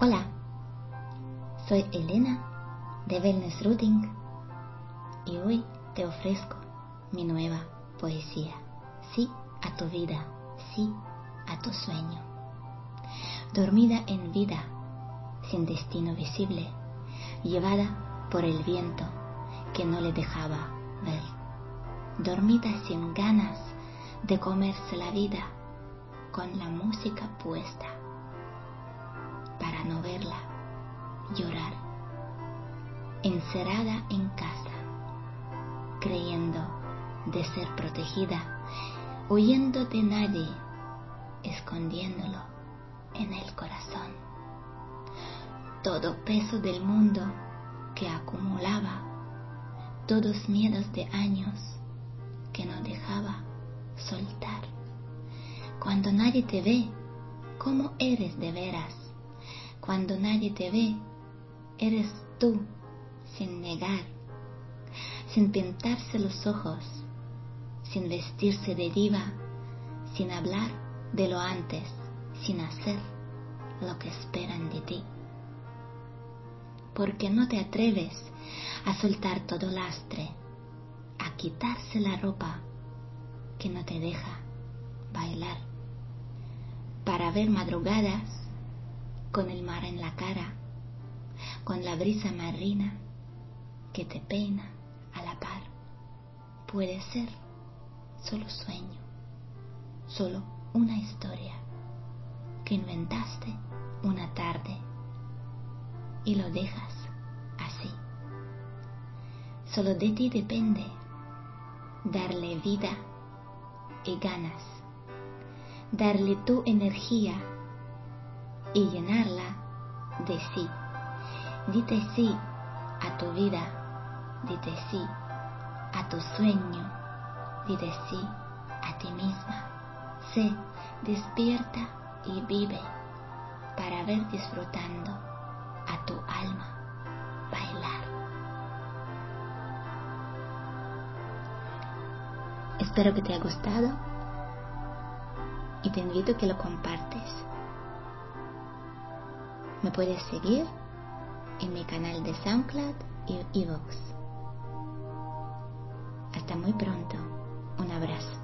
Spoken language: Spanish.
Hola, soy Elena de Wellness Rooting y hoy te ofrezco mi nueva poesía. Sí a tu vida, sí a tu sueño. Dormida en vida, sin destino visible, llevada por el viento que no le dejaba ver. Dormida sin ganas de comerse la vida con la música puesta no verla llorar, encerrada en casa, creyendo de ser protegida, huyendo de nadie, escondiéndolo en el corazón. Todo peso del mundo que acumulaba, todos miedos de años que no dejaba soltar. Cuando nadie te ve, ¿cómo eres de veras? Cuando nadie te ve, eres tú, sin negar, sin pintarse los ojos, sin vestirse de diva, sin hablar de lo antes, sin hacer lo que esperan de ti. Porque no te atreves a soltar todo lastre, a quitarse la ropa que no te deja bailar, para ver madrugadas con el mar en la cara, con la brisa marina que te peina a la par. Puede ser solo sueño, solo una historia que inventaste una tarde y lo dejas así. Solo de ti depende darle vida y ganas, darle tu energía y llenarla de sí. Dite sí a tu vida, dite sí a tu sueño, dite sí a ti misma. Sé, despierta y vive para ver disfrutando a tu alma bailar. Espero que te haya gustado y te invito a que lo compartes me puedes seguir en mi canal de SoundCloud y Evox. Hasta muy pronto. Un abrazo.